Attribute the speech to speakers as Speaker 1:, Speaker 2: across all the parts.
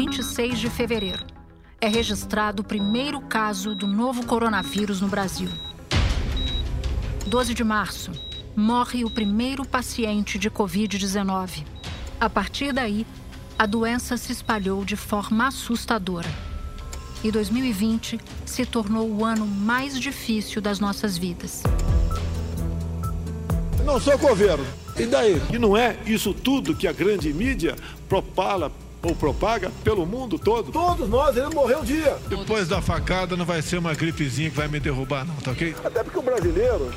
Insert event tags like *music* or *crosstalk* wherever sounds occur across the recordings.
Speaker 1: 26 de fevereiro. É registrado o primeiro caso do novo coronavírus no Brasil. 12 de março, morre o primeiro paciente de Covid-19. A partir daí, a doença se espalhou de forma assustadora. E 2020 se tornou o ano mais difícil das nossas vidas.
Speaker 2: Não sou coveiro. E daí? E não é isso tudo que a grande mídia propala ou propaga pelo mundo todo?
Speaker 3: Todos nós, ele morreu um dia.
Speaker 4: Depois da facada não vai ser uma gripezinha que vai me derrubar, não, tá ok?
Speaker 3: Até porque o brasileiro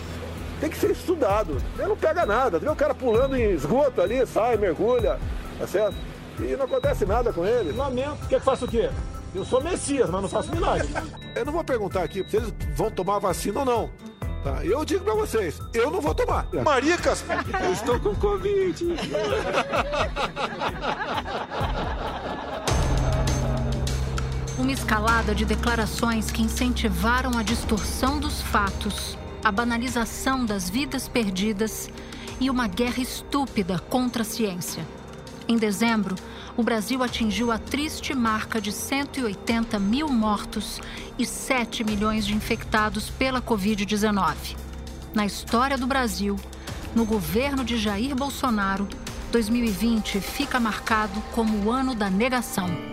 Speaker 3: tem que ser estudado. Ele não pega nada. Vê o cara pulando em esgoto ali, sai, mergulha, tá certo? E não acontece nada com ele. Lamento. Quer que faça o quê? Eu sou Messias, mas não faço milagre. *laughs*
Speaker 2: Eu não vou perguntar aqui se eles vão tomar vacina ou não. Tá? Eu digo pra vocês, eu não vou tomar. Maricas!
Speaker 3: Eu estou com Covid. *laughs*
Speaker 1: Uma escalada de declarações que incentivaram a distorção dos fatos, a banalização das vidas perdidas e uma guerra estúpida contra a ciência. Em dezembro, o Brasil atingiu a triste marca de 180 mil mortos e 7 milhões de infectados pela Covid-19. Na história do Brasil, no governo de Jair Bolsonaro, 2020 fica marcado como o ano da negação.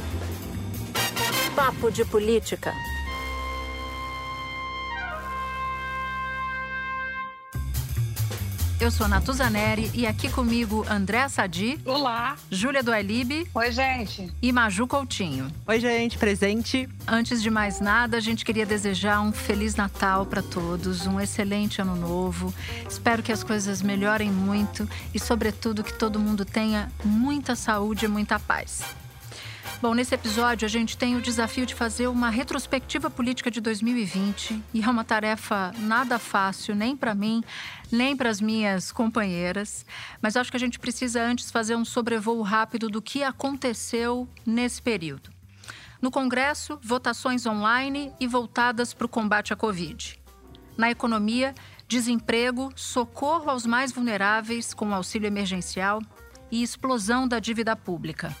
Speaker 1: Papo de Política. Eu sou Natuzaneri e aqui comigo André Sadi,
Speaker 5: Olá.
Speaker 1: Júlia do Alibe
Speaker 5: Oi, gente.
Speaker 1: e Maju Coutinho.
Speaker 6: Oi, gente, presente.
Speaker 1: Antes de mais nada, a gente queria desejar um feliz Natal para todos, um excelente ano novo. Espero que as coisas melhorem muito e, sobretudo, que todo mundo tenha muita saúde e muita paz. Bom, nesse episódio a gente tem o desafio de fazer uma retrospectiva política de 2020 e é uma tarefa nada fácil, nem para mim, nem para as minhas companheiras. Mas acho que a gente precisa antes fazer um sobrevoo rápido do que aconteceu nesse período. No Congresso, votações online e voltadas para o combate à Covid. Na economia, desemprego, socorro aos mais vulneráveis com auxílio emergencial e explosão da dívida pública.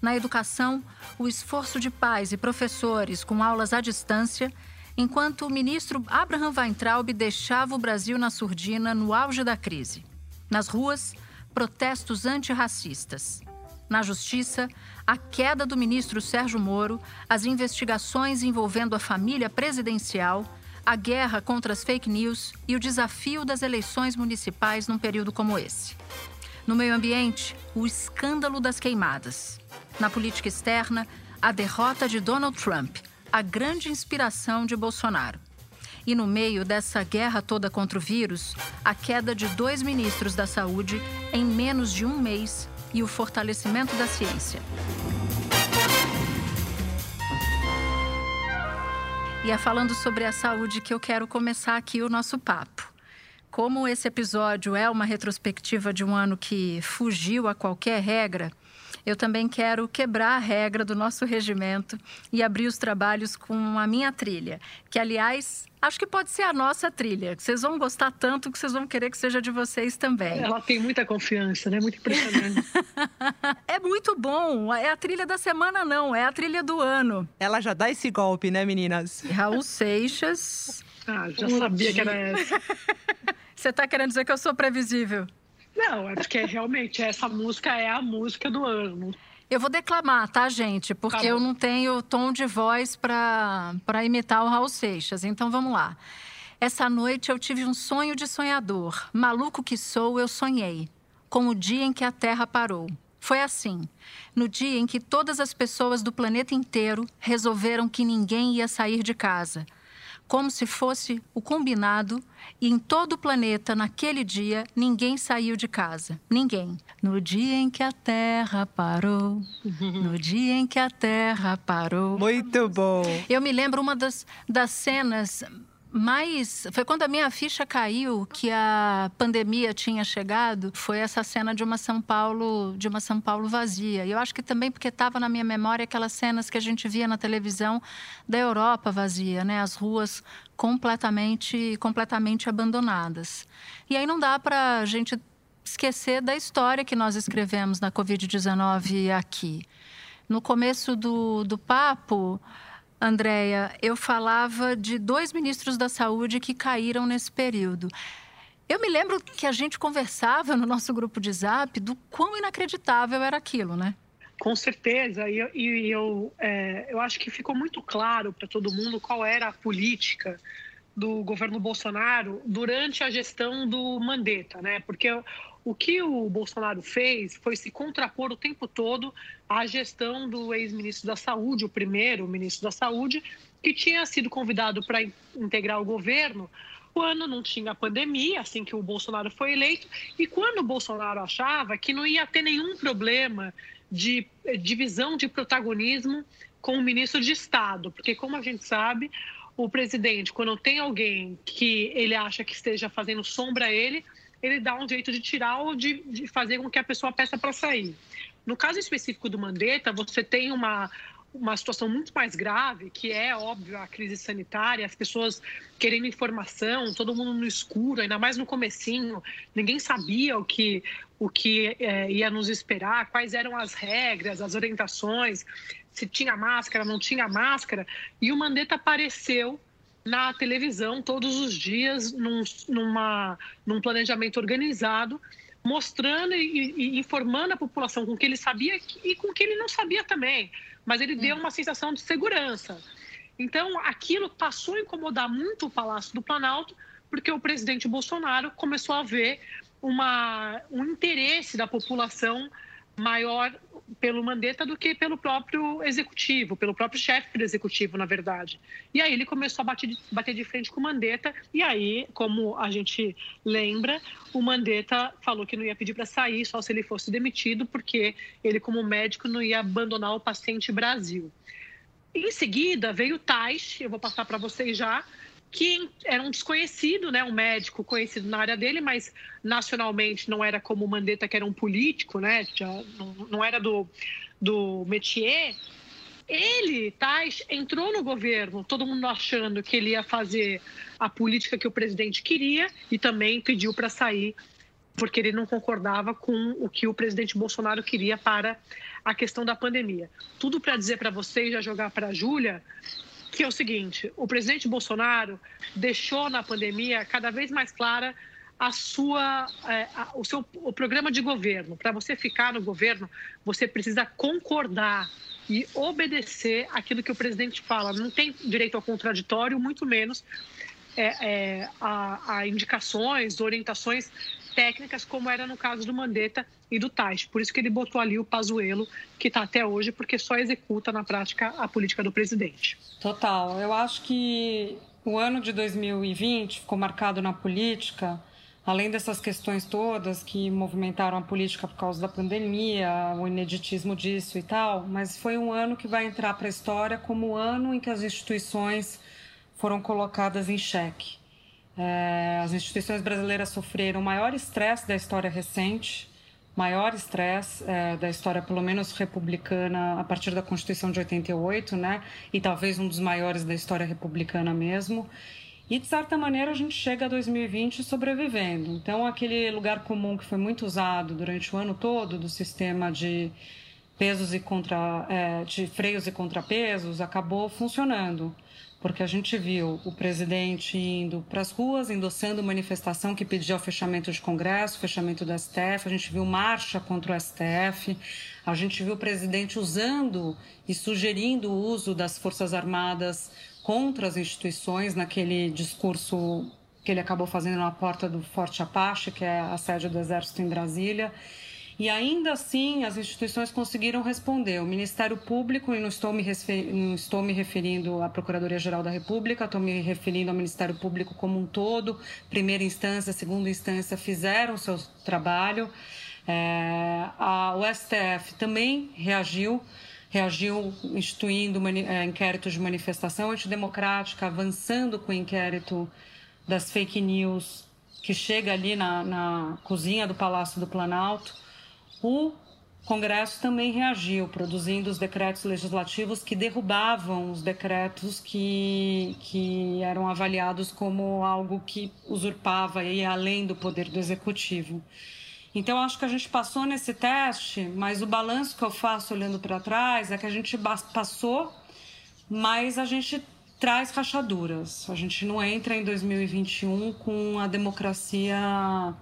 Speaker 1: Na educação, o esforço de pais e professores com aulas à distância, enquanto o ministro Abraham Weintraub deixava o Brasil na surdina no auge da crise. Nas ruas, protestos antirracistas. Na justiça, a queda do ministro Sérgio Moro, as investigações envolvendo a família presidencial, a guerra contra as fake news e o desafio das eleições municipais num período como esse. No meio ambiente, o escândalo das queimadas. Na política externa, a derrota de Donald Trump, a grande inspiração de Bolsonaro. E no meio dessa guerra toda contra o vírus, a queda de dois ministros da saúde em menos de um mês e o fortalecimento da ciência. E é falando sobre a saúde que eu quero começar aqui o nosso papo. Como esse episódio é uma retrospectiva de um ano que fugiu a qualquer regra, eu também quero quebrar a regra do nosso regimento e abrir os trabalhos com a minha trilha, que, aliás, acho que pode ser a nossa trilha. Vocês vão gostar tanto que vocês vão querer que seja de vocês também.
Speaker 5: Ela tem muita confiança, né? Muito impressionante. *laughs*
Speaker 1: é muito bom. É a trilha da semana, não, é a trilha do ano.
Speaker 6: Ela já dá esse golpe, né, meninas?
Speaker 1: Raul Seixas.
Speaker 5: Ah, já sabia que era essa. *laughs*
Speaker 1: Você está querendo dizer que eu sou previsível?
Speaker 5: Não, é porque realmente essa música é a música do ano.
Speaker 1: Eu vou declamar, tá, gente? Porque
Speaker 5: Tá
Speaker 1: eu não tenho tom de voz para imitar o Raul Seixas. Então vamos lá. Essa noite eu tive um sonho de sonhador. Maluco que sou, eu sonhei. Com o dia em que a Terra parou. Foi assim. No dia em que todas as pessoas do planeta inteiro resolveram que ninguém ia sair de casa. Como se fosse o combinado, e em todo o planeta, naquele dia, ninguém saiu de casa. Ninguém. No dia em que a Terra parou, no dia em que a Terra parou.
Speaker 6: Muito bom.
Speaker 1: Eu me lembro uma das, das cenas mais. Foi quando a minha ficha caiu que a pandemia tinha chegado. Foi essa cena de uma São Paulo, de uma São Paulo vazia. E eu acho que também porque estava na minha memória aquelas cenas que a gente via na televisão da Europa vazia, né? As ruas completamente, completamente abandonadas. E aí não dá para a gente esquecer da história que nós escrevemos na Covid-19 aqui. No começo do, do papo, Andréia, eu falava de dois ministros da saúde que caíram nesse período. Eu me lembro que a gente conversava no nosso grupo de zap do quão inacreditável era aquilo, né?
Speaker 5: Com certeza, e eu, e eu, é, eu acho que ficou muito claro para todo mundo qual era a política do governo Bolsonaro durante a gestão do Mandetta, né? Porque o que o Bolsonaro fez foi se contrapor o tempo todo à gestão do ex-ministro da Saúde, o primeiro ministro da Saúde, que tinha sido convidado para integrar o governo quando não tinha pandemia, assim que o Bolsonaro foi eleito, e quando o Bolsonaro achava que não ia ter nenhum problema de divisão de protagonismo com o ministro de Estado, porque como a gente sabe, o presidente, quando tem alguém que ele acha que esteja fazendo sombra a ele, ele dá um jeito de tirar ou de, de fazer com que a pessoa peça para sair. No caso específico do Mandetta, você tem uma, uma situação muito mais grave, que é, óbvio, a crise sanitária, as pessoas querendo informação, todo mundo no escuro, ainda mais no comecinho, ninguém sabia o que, o que é, ia nos esperar, quais eram as regras, as orientações, se tinha máscara, não tinha máscara, e o Mandetta apareceu na televisão todos os dias, num, numa, num planejamento organizado, mostrando e, e, informando a população com o que ele sabia e com o que ele não sabia também. Mas ele deu hum. uma sensação de segurança. Então, aquilo passou a incomodar muito o Palácio do Planalto, porque o presidente Bolsonaro começou a ver uma, um interesse da população maior pelo Mandetta do que pelo próprio executivo, pelo próprio chefe do executivo, na verdade. E aí ele começou a bater, bater de frente com o Mandetta, e aí, como a gente lembra, o Mandetta falou que não ia pedir para sair só se ele fosse demitido, porque ele, como médico, não ia abandonar o paciente Brasil. Em seguida, veio o Tais, eu vou passar para vocês já, que era um desconhecido, né, um médico conhecido na área dele, mas nacionalmente não era como o Mandetta, que era um político, né, já não, não era do, do métier. Ele, Tais, entrou no governo, todo mundo achando que ele ia fazer a política que o presidente queria e também pediu para sair porque ele não concordava com o que o presidente Bolsonaro queria para a questão da pandemia. Tudo para dizer para vocês, já jogar para a Júlia, que é o seguinte: o presidente Bolsonaro deixou na pandemia cada vez mais clara a sua, é, a, o seu o programa de governo. Para você ficar no governo, você precisa concordar e obedecer aquilo que o presidente fala. Não tem direito ao contraditório, muito menos é, é, a, a indicações, orientações técnicas, como era no caso do Mandetta e do Tais. Por isso que ele botou ali o Pazuello, que está até hoje, porque só executa na prática a política do presidente.
Speaker 7: Total. Eu acho que o ano de 2020 ficou marcado na política, além dessas questões todas que movimentaram a política por causa da pandemia, o ineditismo disso e tal, mas foi um ano que vai entrar para a história como o ano em que as instituições foram colocadas em xeque. É, as instituições brasileiras sofreram o maior estresse da história recente, maior estresse é, da história, pelo menos republicana, a partir da Constituição de 88, né? E talvez um dos maiores da história republicana mesmo. E, de certa maneira, a gente chega a 2020 sobrevivendo. Então, aquele lugar comum que foi muito usado durante o ano todo do sistema de pesos e contra, é, de freios e contrapesos acabou funcionando porque a gente viu o presidente indo para as ruas, endossando manifestação que pedia o fechamento de Congresso, fechamento do STF, a gente viu marcha contra o STF, a gente viu o presidente usando e sugerindo o uso das Forças Armadas contra as instituições naquele discurso que ele acabou fazendo na porta do Forte Apache, que é a sede do Exército em Brasília. E ainda assim, as instituições conseguiram responder. O Ministério Público, e não estou me, não estou me referindo à Procuradoria-Geral da República, estou me referindo ao Ministério Público como um todo, primeira instância, segunda instância, fizeram seu trabalho. É, a, o STF também reagiu, reagiu instituindo é, inquérito de manifestação antidemocrática, avançando com o inquérito das fake news que chega ali na, na cozinha do Palácio do Planalto. O Congresso também reagiu, produzindo os decretos legislativos que derrubavam os decretos que, que eram avaliados como algo que usurpava e ia além do poder do executivo. Então, acho que a gente passou nesse teste, mas o balanço que eu faço olhando para trás é que a gente passou, mas a gente traz rachaduras. A gente não entra em 2021 com a democracia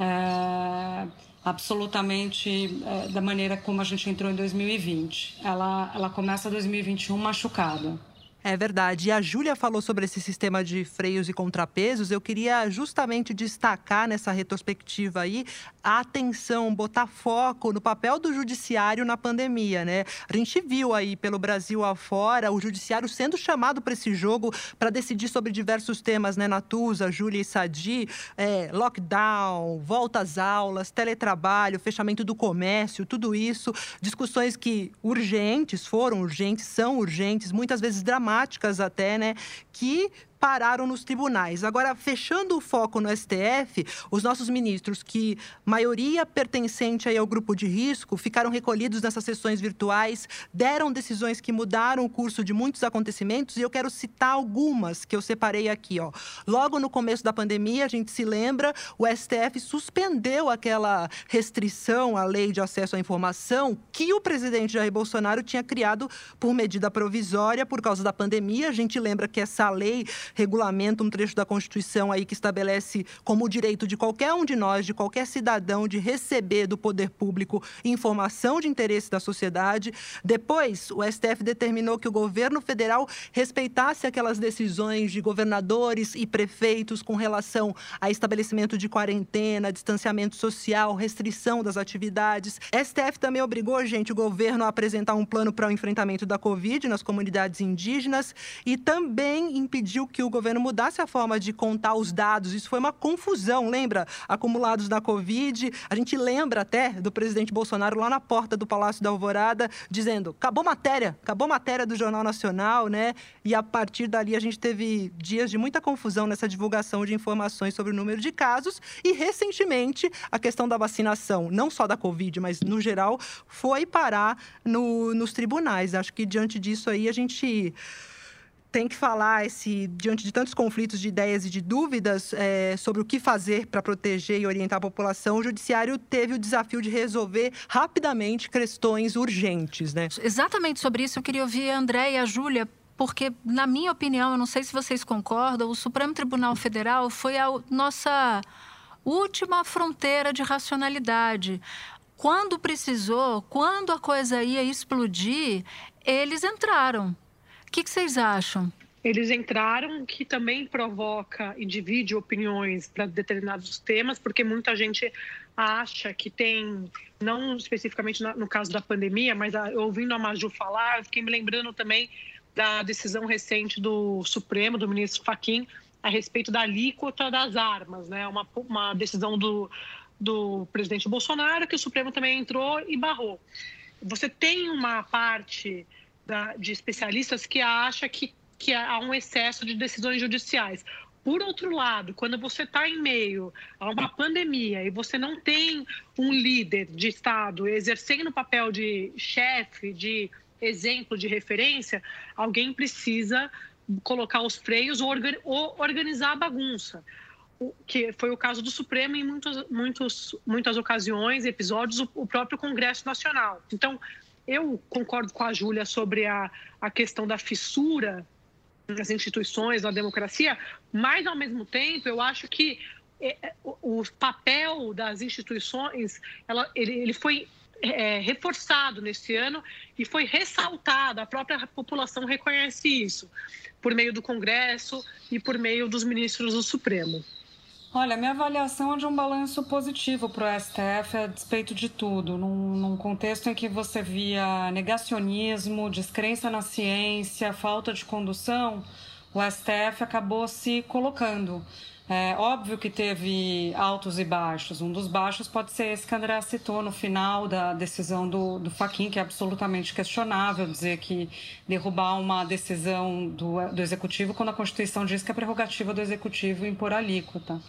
Speaker 7: é, absolutamente é, da maneira como a gente entrou em 2020. Ela, ela começa 2021 machucada.
Speaker 6: É verdade. E a Júlia falou sobre esse sistema de freios e contrapesos. Eu queria justamente destacar nessa retrospectiva aí a atenção, botar foco no papel do judiciário na pandemia, né? A gente viu aí pelo Brasil afora o judiciário sendo chamado para esse jogo para decidir sobre diversos temas, né? Natuza, Júlia e Sadi, é, lockdown, volta às aulas, teletrabalho, fechamento do comércio, tudo isso, discussões que urgentes foram urgentes, são urgentes, muitas vezes dramáticas dramáticas até, né? Que pararam nos tribunais. Agora, fechando o foco no STF, os nossos ministros, que maioria pertencente aí ao grupo de risco, ficaram recolhidos nessas sessões virtuais, deram decisões que mudaram o curso de muitos acontecimentos e eu quero citar algumas que eu separei aqui, ó. Logo no começo da pandemia, a gente se lembra, o STF suspendeu aquela restrição à lei de acesso à informação que o presidente Jair Bolsonaro tinha criado por medida provisória por causa da pandemia. A gente lembra que essa lei regulamenta um trecho da Constituição aí que estabelece como o direito de qualquer um de nós, de qualquer cidadão, de receber do poder público informação de interesse da sociedade. Depois, o STF determinou que o governo federal respeitasse aquelas decisões de governadores e prefeitos com relação a estabelecimento de quarentena, distanciamento social, restrição das atividades. STF também obrigou, gente, o governo a apresentar um plano para o enfrentamento da Covid nas comunidades indígenas e também impediu que que o governo mudasse a forma de contar os dados. Isso foi uma confusão, lembra? Acumulados da Covid. A gente lembra até do presidente Bolsonaro lá na porta do Palácio da Alvorada, dizendo: acabou matéria, acabou matéria do Jornal Nacional, né? E a partir dali a gente teve dias de muita confusão nessa divulgação de informações sobre o número de casos. E recentemente, a questão da vacinação, não só da Covid, mas no geral, foi parar no, nos tribunais. Acho que diante disso aí a gente tem que falar esse diante de tantos conflitos de ideias e de dúvidas é, sobre o que fazer para proteger e orientar a população, o judiciário teve o desafio de resolver rapidamente questões urgentes, né?
Speaker 1: Exatamente sobre isso eu queria ouvir a André e a Júlia, porque na minha opinião, eu não sei se vocês concordam, o Supremo Tribunal Federal foi a nossa última fronteira de racionalidade. Quando precisou, quando a coisa ia explodir, eles entraram. O que, que vocês acham?
Speaker 5: Eles entraram, que também provoca e divide opiniões para determinados temas, porque muita gente acha que tem, não especificamente no caso da pandemia, mas ouvindo a Maju falar, fiquei me lembrando também da decisão recente do Supremo, do ministro Faquim, a respeito da alíquota das armas, né? Uma, uma decisão do, do presidente Bolsonaro que o Supremo também entrou e barrou. Você tem uma parte da, de especialistas que acha que, que há um excesso de decisões judiciais. Por outro lado, quando você está em meio a uma pandemia e você não tem um líder de Estado exercendo o papel de chefe, de exemplo, de referência, alguém precisa colocar os freios ou, organizar a bagunça. O, que foi o caso do Supremo em muitos, muitos, muitas ocasiões, episódios, o, o próprio Congresso Nacional. Então, eu concordo com a Júlia sobre a, a questão da fissura nas instituições, na democracia, mas, ao mesmo tempo, eu acho que é, é, o, papel das instituições ela, ele, ele foi é, reforçado nesse ano e foi ressaltado, a própria população reconhece isso, por meio do Congresso e por meio dos ministros do Supremo.
Speaker 7: Olha, minha avaliação é de um balanço positivo para o STF a despeito de tudo. Num, num, contexto em que você via negacionismo, descrença na ciência, falta de condução, o STF acabou se colocando. É óbvio que teve altos e baixos. Um dos baixos pode ser esse que André citou no final da decisão do, do Faquin, que é absolutamente questionável dizer que derrubar uma decisão do, do Executivo quando a Constituição diz que é prerrogativa do Executivo impor alíquota.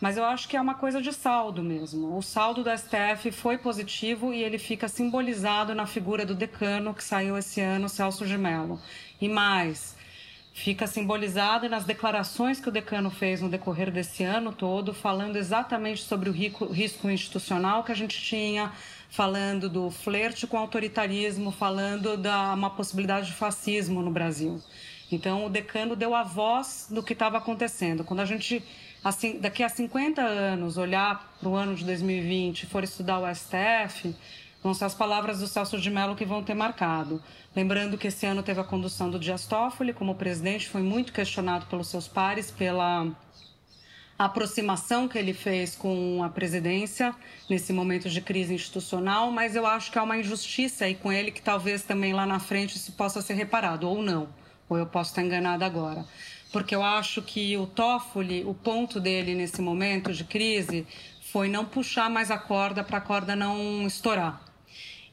Speaker 7: Mas eu acho que é uma coisa de saldo mesmo. O saldo do STF foi positivo e ele fica simbolizado na figura do decano que saiu esse ano, Celso de Mello. E mais, fica simbolizado nas declarações que o decano fez no decorrer desse ano todo, falando exatamente sobre o risco institucional que a gente tinha, falando do flerte com o autoritarismo, falando da uma possibilidade de fascismo no Brasil. Então, o decano deu a voz do que estava acontecendo. Quando a gente, assim, daqui a 50 anos, olhar para o ano de 2020 e for estudar o STF, vão ser as palavras do Celso de Mello que vão ter marcado. Lembrando que esse ano teve a condução do Dias Toffoli como presidente, foi muito questionado pelos seus pares pela aproximação que ele fez com a presidência nesse momento de crise institucional, mas eu acho que há uma injustiça aí com ele que talvez também lá na frente isso possa ser reparado, ou não, ou eu posso estar enganada agora. Porque eu acho que o Toffoli, o ponto dele nesse momento de crise foi não puxar mais a corda para a corda não estourar.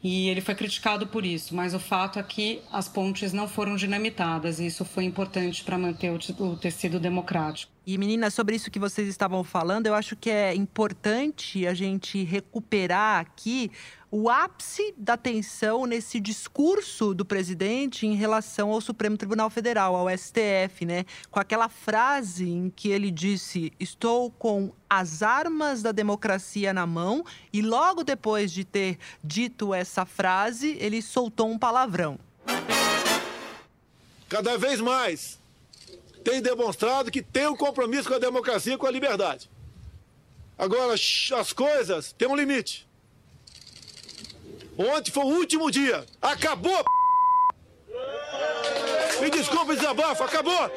Speaker 7: E ele foi criticado por isso, mas o fato é que as pontes não foram dinamitadas e isso foi importante para manter o tecido democrático.
Speaker 6: E meninas, sobre isso que vocês estavam falando, eu acho que é importante a gente recuperar aqui o ápice da tensão nesse discurso do presidente em relação ao Supremo Tribunal Federal, ao STF, né? Com aquela frase em que ele disse: "Estou com as armas da democracia na mão", e logo depois de ter dito essa frase, ele soltou um palavrão.
Speaker 2: Cada vez mais tem demonstrado que tem um compromisso com a democracia e com a liberdade. Agora, as coisas têm um limite. Ontem foi o último dia. Acabou! Me desculpe, desabafo, acabou!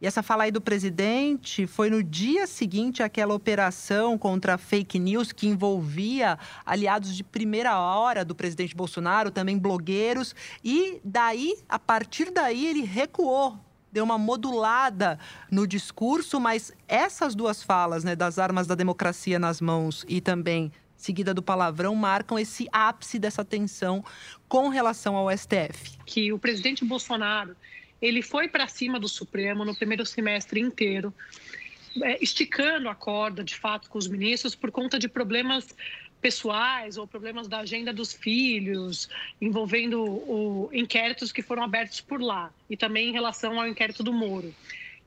Speaker 6: E essa fala aí do presidente foi no dia seguinte àquela operação contra fake news que envolvia aliados de primeira hora do presidente Bolsonaro, também blogueiros. E daí, a partir daí, ele recuou deu uma modulada no discurso, mas essas duas falas, né, das armas da democracia nas mãos e também seguida do palavrão, marcam esse ápice dessa tensão com relação ao STF.
Speaker 5: Que o presidente Bolsonaro ele foi para cima do Supremo no primeiro semestre inteiro, é, esticando a corda, de fato, com os ministros por conta de problemas pessoais ou problemas da agenda dos filhos, envolvendo o, inquéritos que foram abertos por lá e também em relação ao inquérito do Moro.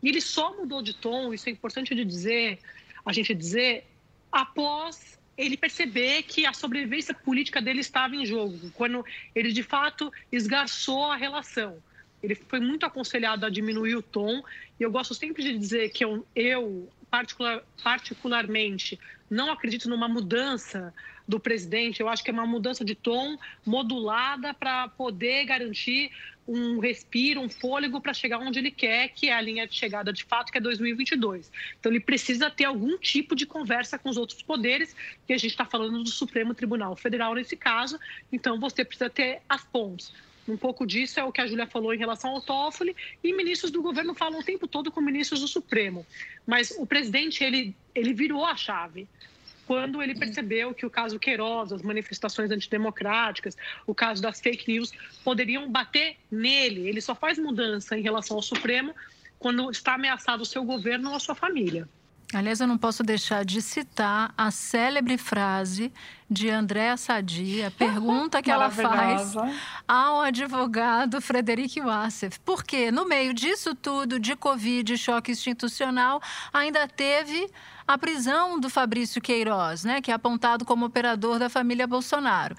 Speaker 5: E ele só mudou de tom, isso é importante de dizer, a gente dizer, após ele perceber que a sobrevivência política dele estava em jogo, quando ele de fato esgarçou a relação. Ele foi muito aconselhado a diminuir o tom, e eu gosto sempre de dizer que eu, eu particular, particularmente, não acredito numa mudança do presidente. Eu acho que é uma mudança de tom modulada para poder garantir um respiro, um fôlego para chegar onde ele quer, que é a linha de chegada de fato, que é 2022. Então, ele precisa ter algum tipo de conversa com os outros poderes, que a gente está falando do Supremo Tribunal Federal nesse caso. Então, você precisa ter as pontes. Um pouco disso é o que a Júlia falou em relação ao Toffoli, e ministros do governo falam o tempo todo com ministros do Supremo. Mas o presidente, ele, ele virou a chave quando ele percebeu que o caso Queiroz, as manifestações antidemocráticas, o caso das fake news, poderiam bater nele. Ele só faz mudança em relação ao Supremo quando está ameaçado o seu governo ou a sua família.
Speaker 1: Aliás, eu não posso deixar de citar a célebre frase de Andréa Sadi, a *laughs* pergunta que ela faz ao advogado Frederic Wassef. Porque no meio disso tudo, de Covid, choque institucional, ainda teve a prisão do Fabrício Queiroz, né, que é apontado como operador da família Bolsonaro.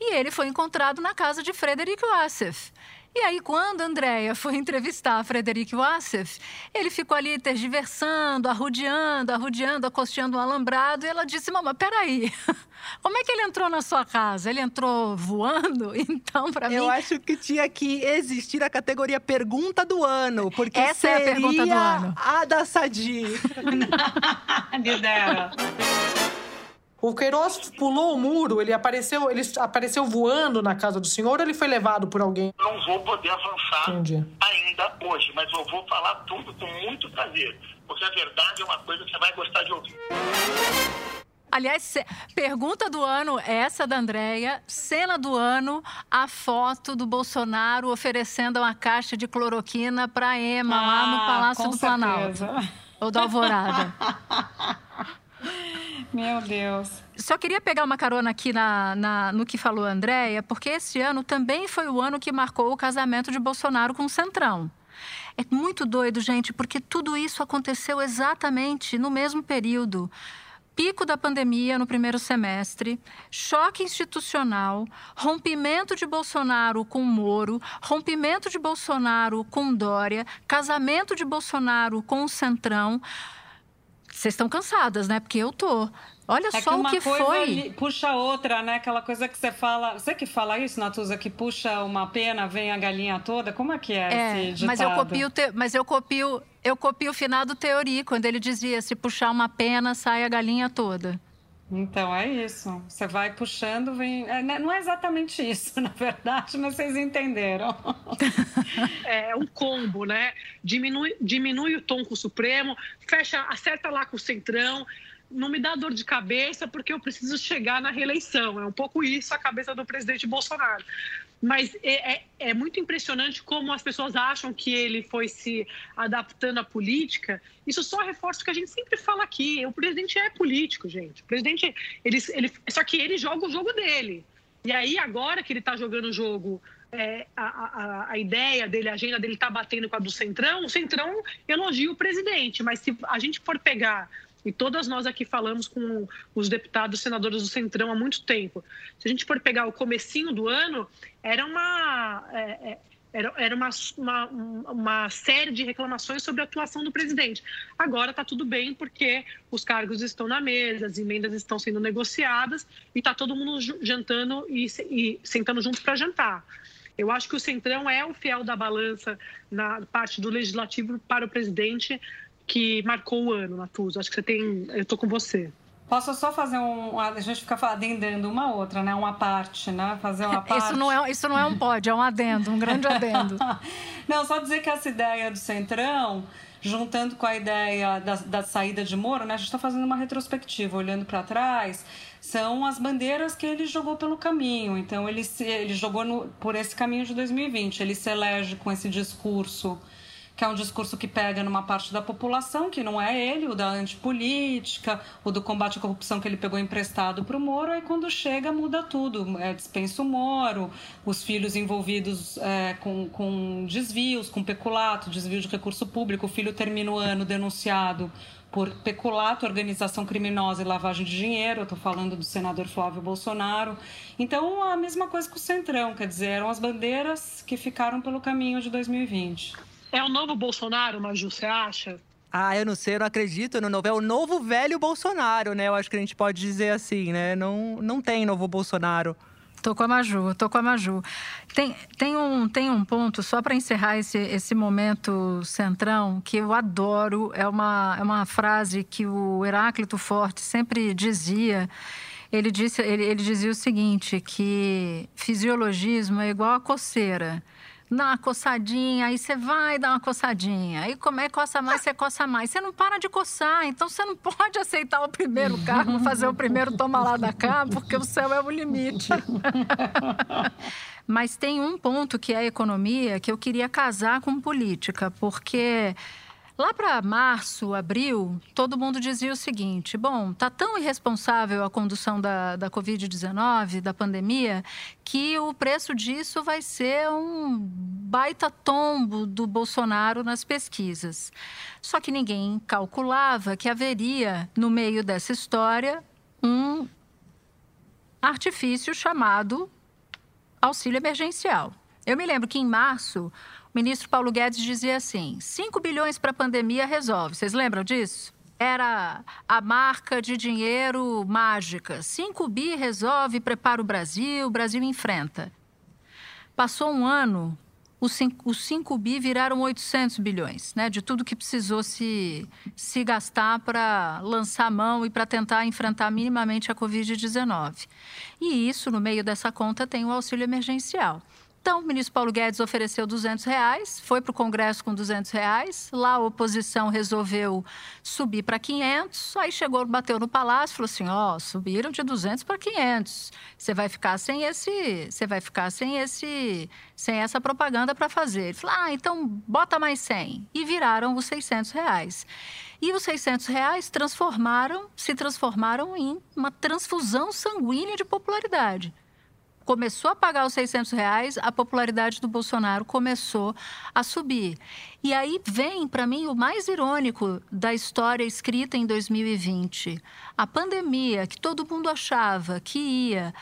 Speaker 1: E ele foi encontrado na casa de Frederic Wassef. E aí, quando a Andrea foi entrevistar a Frederic Wassef, ele ficou ali tergiversando, arrudeando, arrudeando, acosteando um alambrado, e ela disse: Mamãe, peraí, *laughs* como é que ele entrou na sua casa? Ele entrou voando? *laughs* Então, para mim.
Speaker 6: Eu acho que tinha que existir a categoria Pergunta do Ano, porque
Speaker 1: Essa é a pergunta do ano.
Speaker 6: A da Sadi. *laughs*
Speaker 7: Lidera.
Speaker 8: O Queiroz pulou o muro, ele apareceu, ele apareceu voando na casa do senhor ou ele foi levado por alguém?
Speaker 9: Não vou poder avançar
Speaker 8: Entendi.
Speaker 9: ainda hoje, mas eu vou falar tudo com muito prazer, porque a verdade é uma coisa que você vai gostar de ouvir.
Speaker 1: Aliás, pergunta do ano, essa da Andréia. Cena do ano, a foto do Bolsonaro oferecendo uma caixa de cloroquina para Ema lá no
Speaker 7: Ah,
Speaker 1: Palácio do Planalto.
Speaker 7: certeza.
Speaker 1: Ou da Alvorada. *laughs*
Speaker 7: Meu Deus.
Speaker 1: Só queria pegar uma carona aqui na, na- no que falou a Andréia, porque esse ano também foi o ano que marcou o casamento de Bolsonaro com o Centrão. É muito doido, gente, porque tudo isso aconteceu exatamente no mesmo período. Pico da pandemia no primeiro semestre, choque institucional, rompimento de Bolsonaro com Moro, rompimento de Bolsonaro com Dória, casamento de Bolsonaro com o Centrão. Vocês estão cansadas, né? Porque eu tô. Olha
Speaker 7: É
Speaker 1: só
Speaker 7: que
Speaker 1: o que foi.
Speaker 7: puxa outra, né? Aquela coisa que você fala. Você que fala isso, Natuza, que puxa uma pena, vem a galinha toda? Como é que é,
Speaker 1: É,
Speaker 7: esse ditado?
Speaker 1: mas eu copio, te- mas eu copio, eu copio o finado Teori, quando ele dizia: se puxar uma pena, sai a galinha toda.
Speaker 7: Então é isso. Você vai puxando, vem. é, né, não é exatamente isso, *laughs* na verdade, mas vocês entenderam. *laughs*
Speaker 5: é um combo, né? Diminui, diminui o tom com o Supremo, fecha, acerta lá com o Centrão. Não me dá dor de cabeça porque eu preciso chegar na reeleição. É um pouco isso a cabeça do presidente Bolsonaro. Mas é, é, é muito impressionante como as pessoas acham que ele foi se adaptando à política. Isso só reforça o que a gente sempre fala aqui. O presidente é político, gente. O presidente, ele, ele, só que ele joga o jogo dele. E aí, agora que ele está jogando o jogo, é, a, a, a ideia dele, a agenda dele está batendo com a do Centrão, o Centrão elogia o presidente. Mas se a gente for pegar, e todas nós aqui falamos com os deputados, senadores do Centrão há muito tempo, se a gente for pegar o comecinho do ano, era uma... é, é, era, era uma, uma, uma, série de reclamações sobre a atuação do presidente. Agora está tudo bem, porque os cargos estão na mesa, as emendas estão sendo negociadas e está todo mundo jantando e, e sentando junto para jantar. Eu acho que o Centrão é o fiel da balança na parte do legislativo para o presidente que marcou o ano, Natuza. Acho que você tem. Eu estou com você.
Speaker 7: Posso só fazer um. A gente fica adendando uma outra, né? Uma parte, né? Fazer uma *laughs* parte.
Speaker 1: Isso não é, isso não é um pod, é um adendo, um grande adendo. *laughs*
Speaker 7: não, só dizer que essa ideia do Centrão, juntando com a ideia da, da saída de Moro, né? A gente está fazendo uma retrospectiva, olhando para trás, são as bandeiras que ele jogou pelo caminho. Então, ele, se, ele jogou no, por esse caminho de 2020. Ele se elege com esse discurso que é um discurso que pega numa parte da população, que não é ele, o da antipolítica, o do combate à corrupção que ele pegou emprestado para o Moro, aí quando chega muda tudo, é, dispensa o Moro, os filhos envolvidos é, com, com desvios, com peculato, desvio de recurso público, o filho termina o ano denunciado por peculato, organização criminosa e lavagem de dinheiro, estou falando do senador Flávio Bolsonaro. Então, a mesma coisa com o Centrão, quer dizer, eram as bandeiras que ficaram pelo caminho de 2020.
Speaker 5: É o novo Bolsonaro, Maju, você acha?
Speaker 6: Ah, eu não sei, eu não acredito no novo. É o novo velho Bolsonaro, né? Eu acho que a gente pode dizer assim, né? Não, não tem novo Bolsonaro.
Speaker 1: Tô com a Maju, tô com a Maju. Tem, tem, um, tem um ponto, só para encerrar esse, esse momento centrão, que eu adoro. É uma, é uma frase que o Heráclito Forte sempre dizia. Ele, disse, ele, ele dizia o seguinte: que fisiologismo é igual a coceira dá uma coçadinha, aí você vai dar uma coçadinha. Aí como é coça mais, você coça mais. Você não para de coçar, então você não pode aceitar o primeiro cargo, fazer o primeiro toma lá da cá, porque o céu é o limite. Mas tem um ponto que é a economia que eu queria casar com política, porque Lá para março, abril, todo mundo dizia o seguinte: bom, tá tão irresponsável a condução da, da Covid-19, da pandemia, que o preço disso vai ser um baita tombo do Bolsonaro nas pesquisas. Só que ninguém calculava que haveria, no meio dessa história, um artifício chamado auxílio emergencial. Eu me lembro que em março, o ministro Paulo Guedes dizia assim: 5 bilhões para a pandemia resolve. Vocês lembram disso? Era a marca de dinheiro mágica. 5 bi resolve, prepara o Brasil, o Brasil enfrenta. Passou um ano, os 5, os 5 bi viraram 800 bilhões, né? De tudo que precisou se, se gastar para lançar a mão e para tentar enfrentar minimamente a Covid-19. E isso, no meio dessa conta, tem o auxílio emergencial. Então, o ministro Paulo Guedes ofereceu 200 reais, foi para o Congresso com 200 reais. Lá a oposição resolveu subir para 500. Aí chegou, bateu no palácio, falou assim: ó, oh, subiram de 200 para 500. Você vai ficar sem esse, você vai ficar sem esse, sem essa propaganda para fazer. Ele falou: ah, então bota mais 100. E viraram os 600 reais. E os 600 reais transformaram, se transformaram em uma transfusão sanguínea de popularidade começou a pagar os 600 reais, a popularidade do Bolsonaro começou a subir. E aí vem, para mim, o mais irônico da história escrita em 2020. A pandemia, que todo mundo achava que ia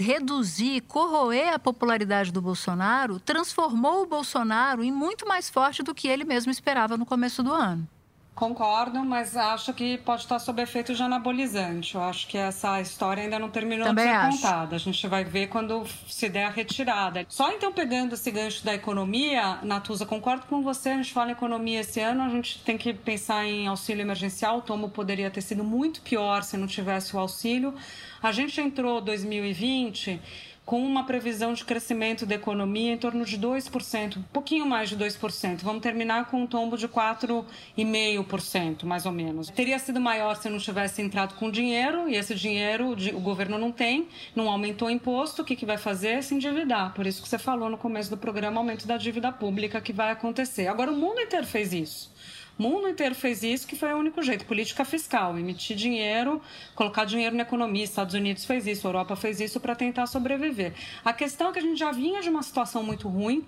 Speaker 1: reduzir, corroer a popularidade do Bolsonaro, transformou o Bolsonaro em muito mais forte do que ele mesmo esperava no começo do ano.
Speaker 7: Concordo, mas acho que pode estar sob efeito de anabolizante. Eu acho que essa história ainda não terminou
Speaker 1: Também
Speaker 7: de ser
Speaker 1: acho.
Speaker 7: contada. A gente vai ver quando se der a retirada. Só então pegando esse gancho da economia, Natuza, concordo com você. A gente fala em economia esse ano, a gente tem que pensar em auxílio emergencial. O tomo poderia ter sido muito pior se não tivesse o auxílio. A gente entrou 2020 com uma previsão de crescimento da economia em torno de 2%, um pouquinho mais de 2%. Vamos terminar com um tombo de 4,5%, mais ou menos. Teria sido maior se não tivesse entrado com dinheiro, e esse dinheiro o governo não tem, não aumentou o imposto, o que, que vai fazer? Se endividar. Por isso que você falou no começo do programa, aumento da dívida pública que vai acontecer. Agora, o mundo inteiro fez isso. O mundo inteiro fez isso, que foi o único jeito. Política fiscal, emitir dinheiro, colocar dinheiro na economia. Estados Unidos fez isso, Europa fez isso para tentar sobreviver. A questão é que a gente já vinha de uma situação muito ruim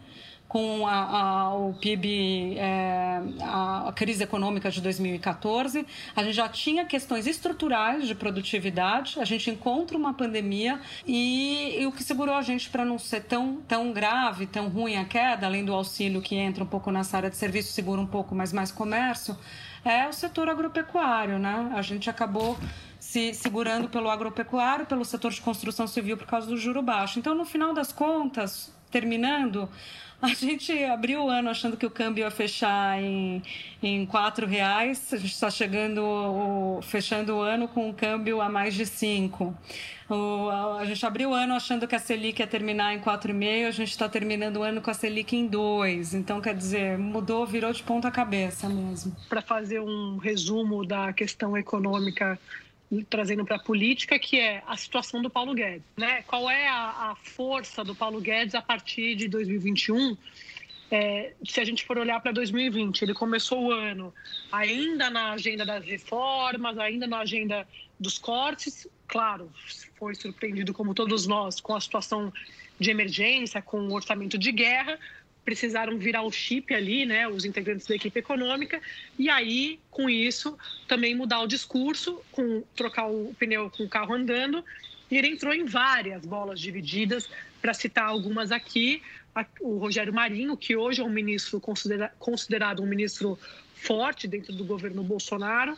Speaker 7: com a, a, o PIB, é, a, a, crise econômica de 2014. A gente já tinha questões estruturais de produtividade, a gente encontra uma pandemia e, e o que segurou a gente para não ser tão, tão grave, tão ruim a queda, além do auxílio que entra um pouco nessa área de serviço, segura um pouco, mas mais comércio, é o setor agropecuário. Né? A gente acabou se segurando pelo agropecuário, pelo setor de construção civil por causa do juro baixo. Então, no final das contas, terminando, a gente abriu o ano achando que o câmbio ia fechar em, em quatro reais. A gente está chegando, o, fechando o ano com um câmbio a mais de cinco. O, a, a, gente abriu o ano achando que a Selic ia terminar em 4,5, a gente está terminando o ano com a Selic em 2. Então, quer dizer, mudou, virou de ponta cabeça mesmo.
Speaker 5: Para fazer um resumo da questão econômica trazendo para a política, que é a situação do Paulo Guedes. Né? Qual é a, a força do Paulo Guedes a partir de 2021? É, se a gente for olhar para 2020, ele começou o ano ainda na agenda das reformas, ainda na agenda dos cortes. Claro, foi surpreendido, como todos nós, com a situação de emergência, com o orçamento de guerra, precisaram virar o chip ali, né, os integrantes da equipe econômica, e aí, com isso, também mudar o discurso, com trocar o pneu com o carro andando, e ele entrou em várias bolas divididas, para citar algumas aqui, o Rogério Marinho, que hoje é um ministro considera considerado um ministro forte dentro do governo Bolsonaro,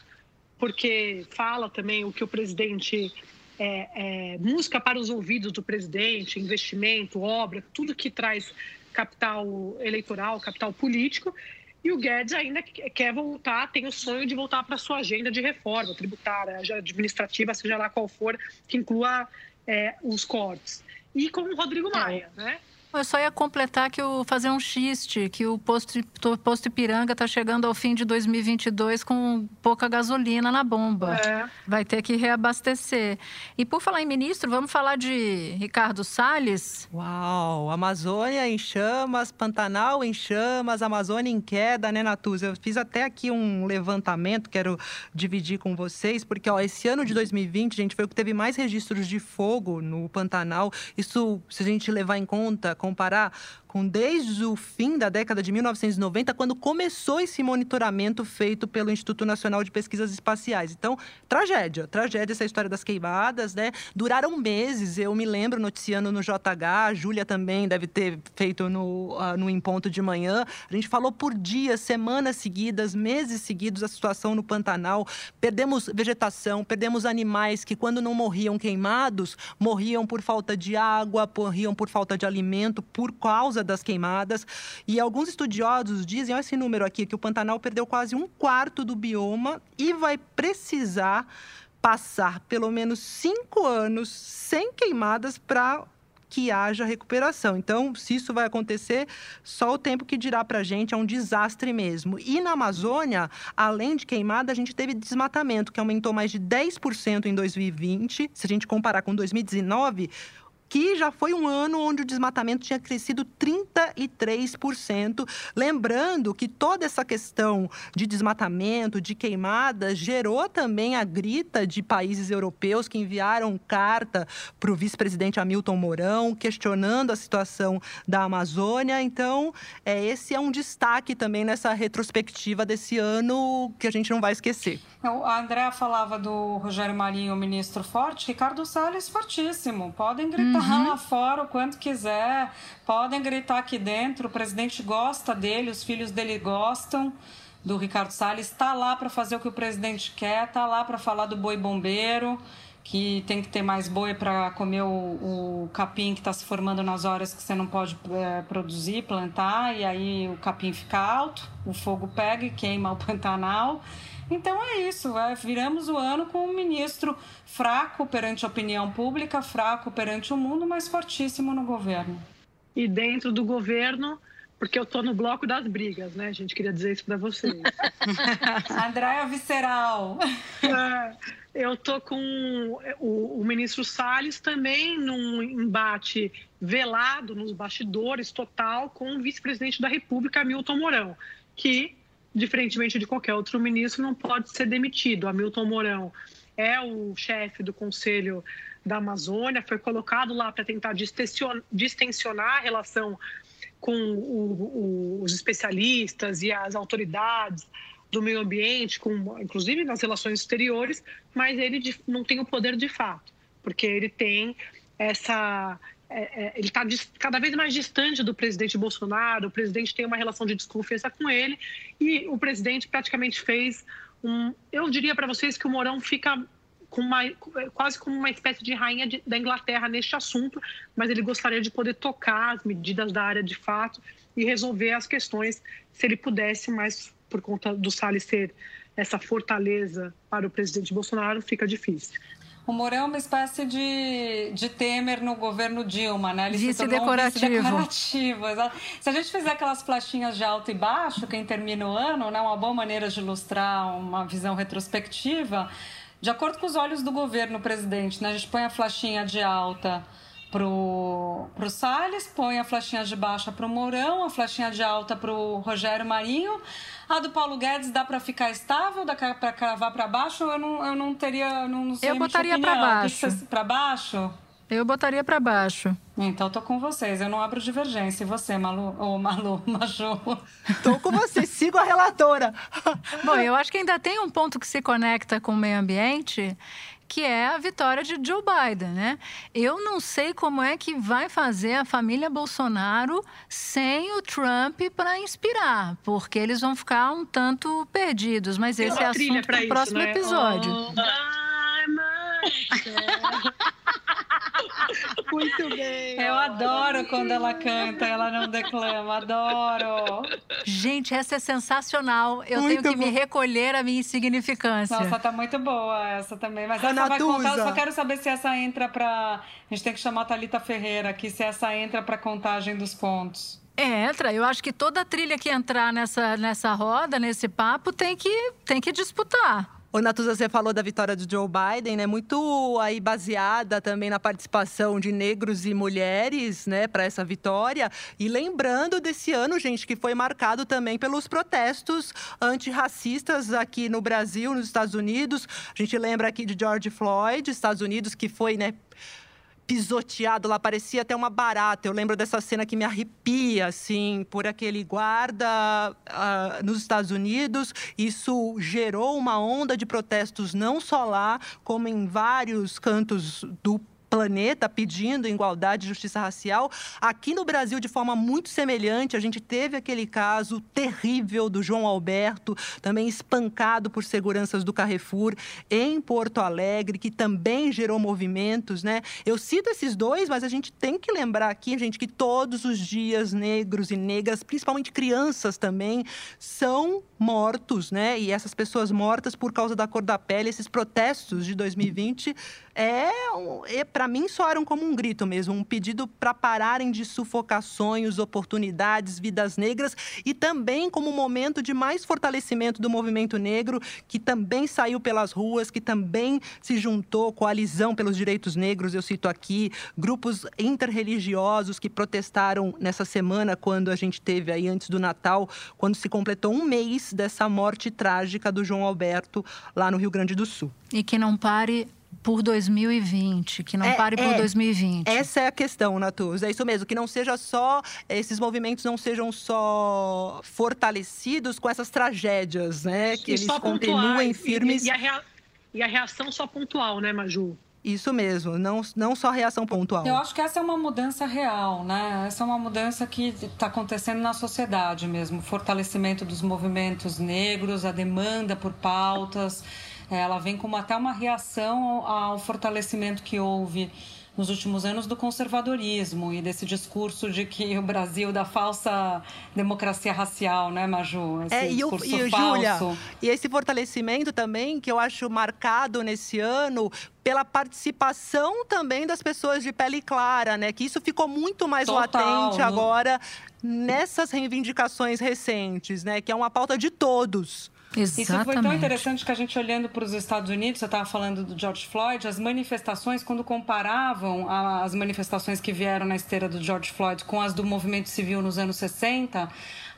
Speaker 5: porque fala também o que o presidente é, é, música para os ouvidos do presidente, investimento, obra, tudo que traz capital eleitoral, capital político. E o Guedes ainda quer voltar, tem o sonho de voltar para a sua agenda de reforma tributária, administrativa, seja lá qual for, que inclua é, os cortes. E com o Rodrigo é. Maia, né?
Speaker 1: Eu só ia completar que o fazer um xiste, que o posto, posto Ipiranga está chegando ao fim de 2022 com pouca gasolina na bomba. É. Vai ter que reabastecer. E por falar em ministro, vamos falar de Ricardo Salles?
Speaker 6: Uau! Amazônia em chamas, Pantanal em chamas, Amazônia em queda, né, Natuza? Eu fiz até aqui um levantamento, quero dividir com vocês, porque ó, esse ano de 2020, gente, foi o que teve mais registros de fogo no Pantanal. Isso, se a gente levar em conta comparar com desde o fim da década de 1990, quando começou esse monitoramento feito pelo Instituto Nacional de Pesquisas Espaciais. Então, tragédia, tragédia essa história das queimadas, né? Duraram meses, eu me lembro noticiando no JH, a Júlia também deve ter feito no, uh, no Em Ponto de Manhã. A gente falou por dias, semanas seguidas, meses seguidos, a situação no Pantanal. Perdemos vegetação, perdemos animais que, quando não morriam queimados, morriam por falta de água, morriam por falta de alimento, por causa causa das queimadas. E alguns estudiosos dizem, olha esse número aqui, que o Pantanal perdeu quase um quarto do bioma e vai precisar passar pelo menos cinco anos sem queimadas para que haja recuperação. Então, se isso vai acontecer, só o tempo que dirá para a gente, é um desastre mesmo. E na Amazônia, além de queimada, a gente teve desmatamento, que aumentou mais de 10% em 2020. Se a gente comparar com 2019, que já foi um ano onde o desmatamento tinha crescido 33%. Lembrando que toda essa questão de desmatamento, de queimadas, gerou também a grita de países europeus que enviaram carta para o vice-presidente Hamilton Mourão, questionando a situação da Amazônia. Então, é, esse é um destaque também nessa retrospectiva desse ano que a gente não vai esquecer.
Speaker 7: A Andréa falava do Rogério Marinho, ministro forte, Ricardo Salles fortíssimo. Podem gritar uhum. lá fora o quanto quiser, podem gritar aqui dentro. O presidente gosta dele, os filhos dele gostam do Ricardo Salles. Está lá para fazer o que o presidente quer, está lá para falar do boi bombeiro, que tem que ter mais boi para comer o, o, capim que está se formando nas horas que você não pode é, produzir, plantar, e aí o capim fica alto, o fogo pega e queima o Pantanal. Então é isso, é, viramos o ano com um ministro fraco perante a opinião pública, fraco perante o mundo, mas fortíssimo no governo.
Speaker 5: E dentro do governo, porque eu tô no bloco das brigas, né? A gente queria dizer isso para vocês. *laughs*
Speaker 7: Andréia Visceral.
Speaker 5: É, eu tô com o, o, ministro Salles também num embate velado nos bastidores total com o vice-presidente da República, Milton Mourão, que diferentemente de qualquer outro ministro, não pode ser demitido. Hamilton Mourão é o chefe do Conselho da Amazônia, foi colocado lá para tentar distensionar a relação com o, o, os especialistas e as autoridades do meio ambiente, com, inclusive nas relações exteriores, mas ele não tem o poder de fato, porque ele tem essa é, é, ele está cada vez mais distante do presidente Bolsonaro, o presidente tem uma relação de desconfiança com ele e o presidente praticamente fez um. Eu diria para vocês que o Mourão fica com uma, quase como uma espécie de rainha de, da Inglaterra neste assunto, mas ele gostaria de poder tocar as medidas da área de fato e resolver as questões se ele pudesse, mas por conta do Salles ser essa fortaleza para o presidente Bolsonaro, fica difícil.
Speaker 7: O Mourão é uma espécie de, de Temer no governo Dilma, né?
Speaker 1: Ele vice decorativo. Um vice
Speaker 7: decorativo. Se a gente fizer aquelas flechinhas de alto e baixo, quem termina o ano, né? Uma boa maneira de ilustrar uma visão retrospectiva. De acordo com os olhos do governo, presidente, né? A gente põe a flechinha de alta pro, pro Salles, põe a flechinha de baixa pro Mourão, a flechinha de alta pro Rogério Marinho. A do Paulo Guedes dá para ficar estável, dá para cravar para baixo? Eu não, eu não teria. Não, não
Speaker 1: eu botaria para baixo.
Speaker 7: Para baixo?
Speaker 1: Eu botaria para baixo.
Speaker 7: Então tô com vocês. Eu não abro divergência. E você, Malu? Ou oh, Malu, *laughs* Maju?
Speaker 6: tô com você. Sigo a relatora. *laughs*
Speaker 1: Bom, eu acho que ainda tem um ponto que se conecta com o meio ambiente que é a vitória de Joe Biden, né? Eu não sei como é que vai fazer a família Bolsonaro sem o Trump para inspirar, porque eles vão ficar um tanto perdidos. Mas esse é assunto para o próximo né? episódio. Oh, *laughs*
Speaker 5: Muito bem.
Speaker 7: Eu adoro quando ela canta, ela não declama. Adoro.
Speaker 1: Gente, essa é sensacional. Eu muito tenho que bom. me recolher a minha insignificância.
Speaker 7: Nossa, tá muito boa essa também. Mas essa vai contar, eu só quero saber se essa entra pra. A gente tem que chamar a Thalita Ferreira aqui, se essa entra pra contagem dos pontos.
Speaker 1: Entra, eu acho que toda trilha que entrar nessa, nessa roda, nesse papo, tem que, tem que disputar.
Speaker 6: O Natuza, você falou da vitória do Joe Biden, né? Muito aí baseada também na participação de negros e mulheres, né, para essa vitória. E lembrando desse ano, gente, que foi marcado também pelos protestos antirracistas aqui no Brasil, nos Estados Unidos. A gente lembra aqui de George Floyd, Estados Unidos, que foi, né, pisoteado lá, parecia até uma barata. Eu lembro dessa cena que me arrepia, assim, por aquele guarda uh, nos Estados Unidos. Isso gerou uma onda de protestos não só lá, como em vários cantos do planeta pedindo igualdade e justiça racial. Aqui no Brasil, de forma muito semelhante, a gente teve aquele caso terrível do João Alberto, também espancado por seguranças do Carrefour em Porto Alegre, que também gerou movimentos, né? Eu cito esses dois, mas a gente tem que lembrar aqui, gente, que todos os dias negros e negras, principalmente crianças também, são mortos, né? E essas pessoas mortas por causa da cor da pele, esses protestos de 2020 é, é para mim soaram como um grito mesmo, um pedido para pararem de sufocar sonhos, oportunidades, vidas negras e também como um momento de mais fortalecimento do movimento negro, que também saiu pelas ruas, que também se juntou coalizão pelos direitos negros, eu cito aqui, grupos interreligiosos que protestaram nessa semana quando a gente teve aí antes do Natal, quando se completou um mês dessa morte trágica do João Alberto lá no Rio Grande do Sul.
Speaker 1: E que não pare por 2020, que não é, pare por 2020.
Speaker 6: É. Essa é a questão, Natuz. É isso mesmo, que não seja só esses movimentos não sejam só fortalecidos com essas tragédias, né? Que e eles continuem firmes.
Speaker 5: E, e, a rea... e a reação só pontual, né, Maju?
Speaker 6: Isso mesmo, não, não só reação pontual.
Speaker 7: Eu acho que essa é uma mudança real, né? Essa é uma mudança que está acontecendo na sociedade mesmo. O fortalecimento dos movimentos negros, a demanda por pautas. Ela vem como até uma reação ao fortalecimento que houve nos últimos anos do conservadorismo e desse discurso de que o Brasil da falsa democracia racial, né, Maju? Esse
Speaker 6: é, e o, e Júlia, e esse fortalecimento também que eu acho marcado nesse ano pela participação também das pessoas de pele clara, né? Que isso ficou muito mais Total, latente agora nessas reivindicações recentes, né? Que é uma pauta de todos.
Speaker 7: Exatamente. Isso foi tão interessante que a gente olhando para os Estados Unidos, você estava falando do George Floyd, as manifestações, quando comparavam as manifestações que vieram na esteira do George Floyd com as do movimento civil nos anos 60,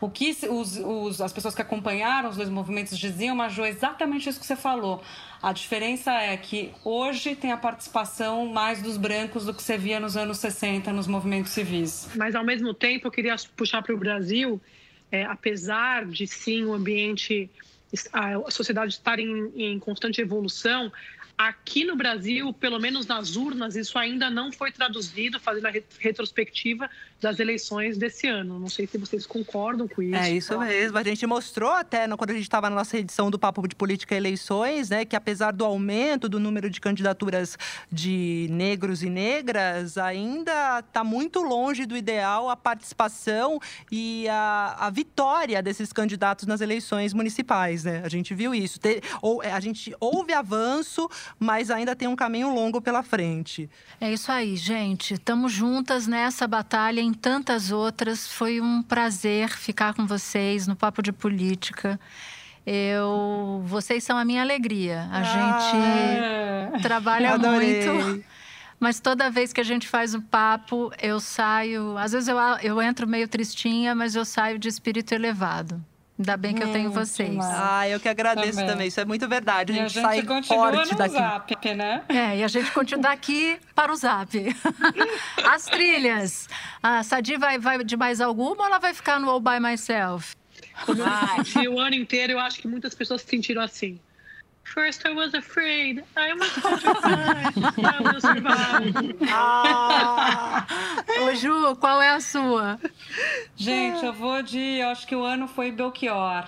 Speaker 7: o que os, os, as pessoas que acompanharam os dois movimentos diziam, Majô, é exatamente isso que você falou. A diferença é que hoje tem a participação mais dos brancos do que você via nos anos 60 nos movimentos civis.
Speaker 5: Mas, ao mesmo tempo, eu queria puxar para o Brasil, é, apesar de sim o ambiente a sociedade estar em, em constante evolução, Aqui no Brasil, pelo menos nas urnas, isso ainda não foi traduzido, fazendo a retrospectiva das eleições desse ano. Não sei se vocês concordam com isso.
Speaker 6: É isso mesmo. A gente mostrou até quando a gente estava na nossa edição do Papo de Política e Eleições, né, que apesar do aumento do número de candidaturas de negros e negras, ainda está muito longe do ideal a participação e a, a vitória desses candidatos nas eleições municipais. Né? A gente viu isso. Te, ou, é, a gente houve avanço, mas ainda tem um caminho longo pela frente.
Speaker 1: É isso aí, gente. Estamos juntas nessa batalha em tantas outras. Foi um prazer ficar com vocês no Papo de Política. Eu, vocês são a minha alegria. A ah, gente trabalha muito. Mas toda vez que a gente faz o papo, eu saio. Às vezes eu, eu entro meio tristinha, mas eu saio de espírito elevado. Ainda bem que eu tenho vocês.
Speaker 6: Ah, eu que agradeço também. também. Isso é muito verdade. A gente, a gente sai forte daqui.
Speaker 7: Zap, né?
Speaker 1: É, e a gente continua aqui para o Zap. *laughs* As trilhas. A Sadi vai, vai de mais alguma ou ela vai ficar no All By Myself?
Speaker 5: Como eu o ano inteiro, eu acho que muitas pessoas se sentiram assim. First I was afraid. I was petrified.
Speaker 1: ah. *laughs* Ô, Ju, qual é a sua?
Speaker 7: Gente, eu vou de. Eu acho que o ano foi Belchior.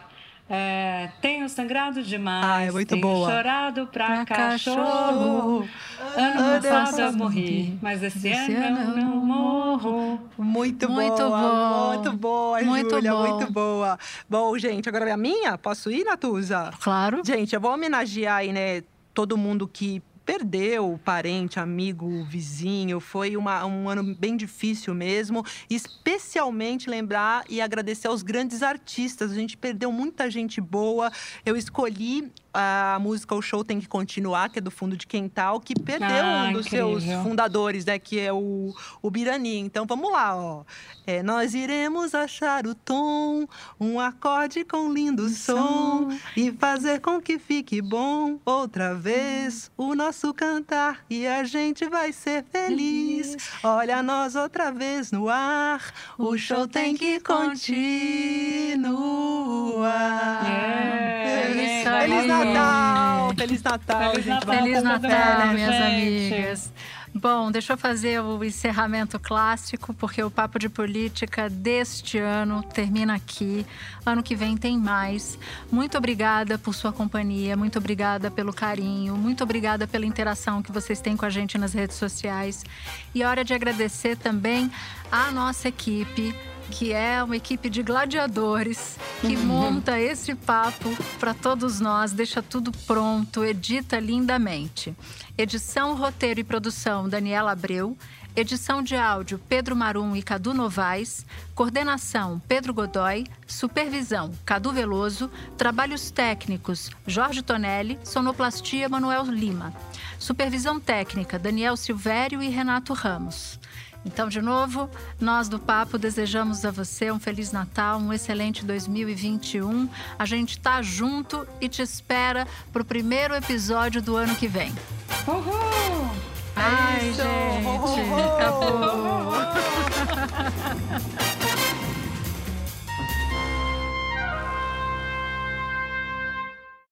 Speaker 7: É, tenho sangrado demais.
Speaker 6: Ah, é muito
Speaker 7: tenho
Speaker 6: boa.
Speaker 7: chorado pra, pra cachorro. cachorro. Ano passado eu morri, mas esse, esse ano, ano eu não morro.
Speaker 6: Muito, muito boa, bom. muito boa, muito Júlia, bom. muito boa. Bom, gente, agora é a minha? Posso ir, Natuza?
Speaker 1: Claro.
Speaker 6: Gente, eu vou homenagear aí, né, todo mundo que perdeu parente, amigo, vizinho. Foi uma, um ano bem difícil mesmo. Especialmente lembrar e agradecer aos grandes artistas. A gente perdeu muita gente boa. Eu escolhi a música O Show Tem Que Continuar, que é do Fundo de Quental, que perdeu ah, um dos incrível. seus fundadores, né? Que é o, o Birani. Então vamos lá, ó. É, nós iremos achar o tom, um acorde com lindo som, som, e fazer com que fique bom outra vez o nosso cantar e a gente vai ser feliz. Olha nós outra vez no ar, o show tem que continuar.
Speaker 1: É,
Speaker 6: Feliz. Feliz Natal! Feliz Natal,
Speaker 7: Feliz
Speaker 6: gente.
Speaker 7: Natal.
Speaker 1: Feliz
Speaker 7: todo
Speaker 1: Natal, minhas
Speaker 7: gente.
Speaker 1: amigas. Bom, deixa eu fazer o encerramento clássico, porque o Papo de Política deste ano termina aqui. Ano que vem tem mais. Muito obrigada por sua companhia, muito obrigada pelo carinho, muito obrigada pela interação que vocês têm com a gente nas redes sociais. E hora de agradecer também a nossa equipe, que é uma equipe de gladiadores que monta esse papo para todos nós, deixa tudo pronto, edita lindamente. Edição, roteiro e produção Daniela Abreu. Edição de áudio Pedro Marum e Cadu Novaes. Coordenação Pedro Godoy. Supervisão Cadu Veloso. Trabalhos técnicos Jorge Tonelli. Sonoplastia Manuel Lima. Supervisão técnica Daniel Silvério e Renato Ramos. Então, de novo, nós do Papo desejamos a você um Feliz Natal, um excelente 2021. A gente tá junto e te espera pro primeiro episódio do ano que vem.
Speaker 7: Uhul!
Speaker 1: Ai,
Speaker 6: isso.
Speaker 1: gente,
Speaker 6: ho.
Speaker 1: acabou. *laughs*